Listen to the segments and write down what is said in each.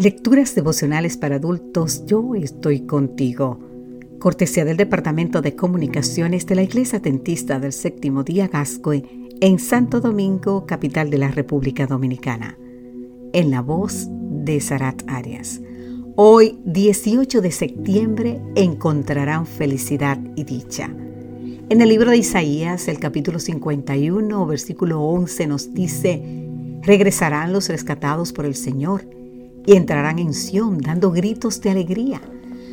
Lecturas devocionales para adultos, yo estoy contigo. Cortesía del Departamento de Comunicaciones de la Iglesia Dentista del Séptimo Día Gascue en Santo Domingo, capital de la República Dominicana. En la voz de Sarat Arias. Hoy, 18 de septiembre, encontrarán felicidad y dicha. En el libro de Isaías, el capítulo 51, versículo 11 nos dice, regresarán los rescatados por el Señor y entrarán en Sión dando gritos de alegría.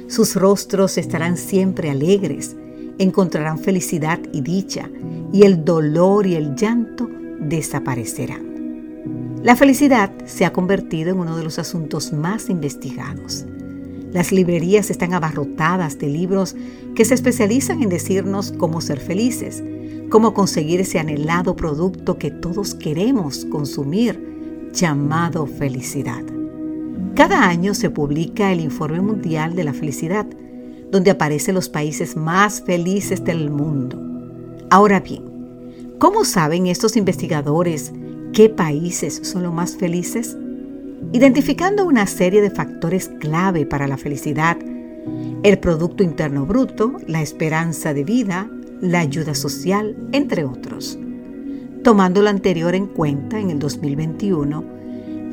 Sus rostros estarán siempre alegres, encontrarán felicidad y dicha, y el dolor y el llanto desaparecerán. La felicidad se ha convertido en uno de los asuntos más investigados. Las librerías están abarrotadas de libros que se especializan en decirnos cómo ser felices, cómo conseguir ese anhelado producto que todos queremos consumir, llamado felicidad. Cada año se publica el Informe Mundial de la Felicidad, donde aparecen los países más felices del mundo. Ahora bien, ¿cómo saben estos investigadores qué países son los más felices? Identificando una serie de factores clave para la felicidad, el Producto Interno Bruto, la esperanza de vida, la ayuda social, entre otros. Tomando lo anterior en cuenta, en el 2021,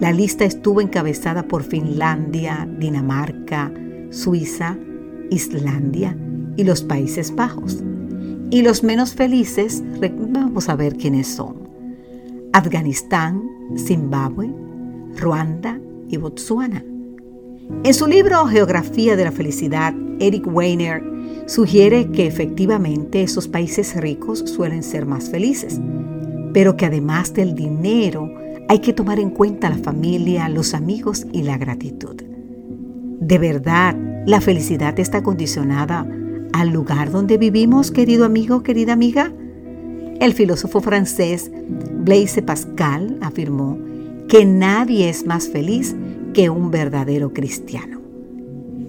la lista estuvo encabezada por Finlandia, Dinamarca, Suiza, Islandia y los Países Bajos. Y los menos felices, vamos a ver quiénes son. Afganistán, Zimbabue, Ruanda y Botsuana. En su libro Geografía de la Felicidad, Eric Weiner sugiere que efectivamente esos países ricos suelen ser más felices, pero que además del dinero, hay que tomar en cuenta la familia, los amigos y la gratitud. De verdad, la felicidad está condicionada al lugar donde vivimos, querido amigo, querida amiga. El filósofo francés Blaise Pascal afirmó que nadie es más feliz que un verdadero cristiano.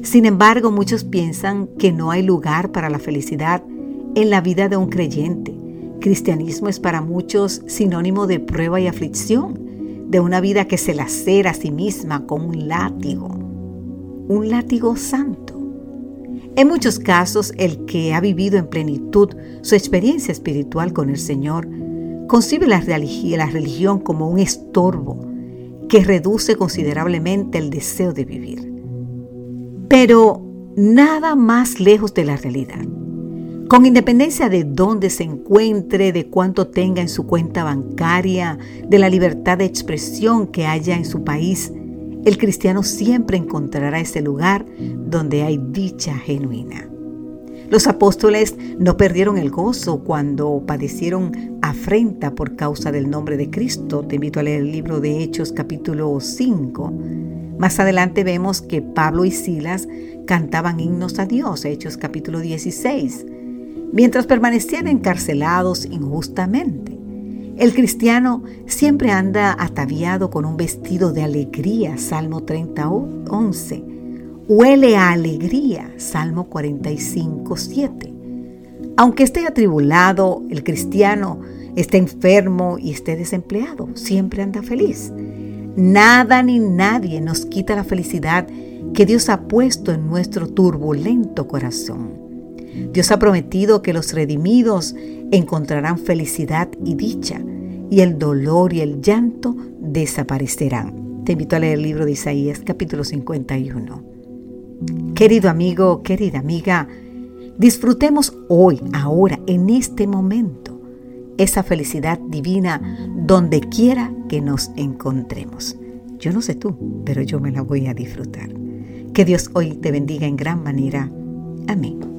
Sin embargo, muchos piensan que no hay lugar para la felicidad en la vida de un creyente. Cristianismo es para muchos sinónimo de prueba y aflicción de una vida que se lacera a sí misma con un látigo, un látigo santo. En muchos casos, el que ha vivido en plenitud su experiencia espiritual con el Señor concibe la religión como un estorbo que reduce considerablemente el deseo de vivir. Pero nada más lejos de la realidad. Con independencia de dónde se encuentre, de cuánto tenga en su cuenta bancaria, de la libertad de expresión que haya en su país, el cristiano siempre encontrará ese lugar donde hay dicha genuina. Los apóstoles no perdieron el gozo cuando padecieron afrenta por causa del nombre de Cristo. Te invito a leer el libro de Hechos capítulo 5. Más adelante vemos que Pablo y Silas cantaban himnos a Dios, Hechos capítulo 16 mientras permanecían encarcelados injustamente. El cristiano siempre anda ataviado con un vestido de alegría, Salmo 30, 11. Huele a alegría, Salmo 45, 7. Aunque esté atribulado, el cristiano esté enfermo y esté desempleado, siempre anda feliz. Nada ni nadie nos quita la felicidad que Dios ha puesto en nuestro turbulento corazón. Dios ha prometido que los redimidos encontrarán felicidad y dicha, y el dolor y el llanto desaparecerán. Te invito a leer el libro de Isaías capítulo 51. Querido amigo, querida amiga, disfrutemos hoy, ahora, en este momento, esa felicidad divina donde quiera que nos encontremos. Yo no sé tú, pero yo me la voy a disfrutar. Que Dios hoy te bendiga en gran manera. Amén.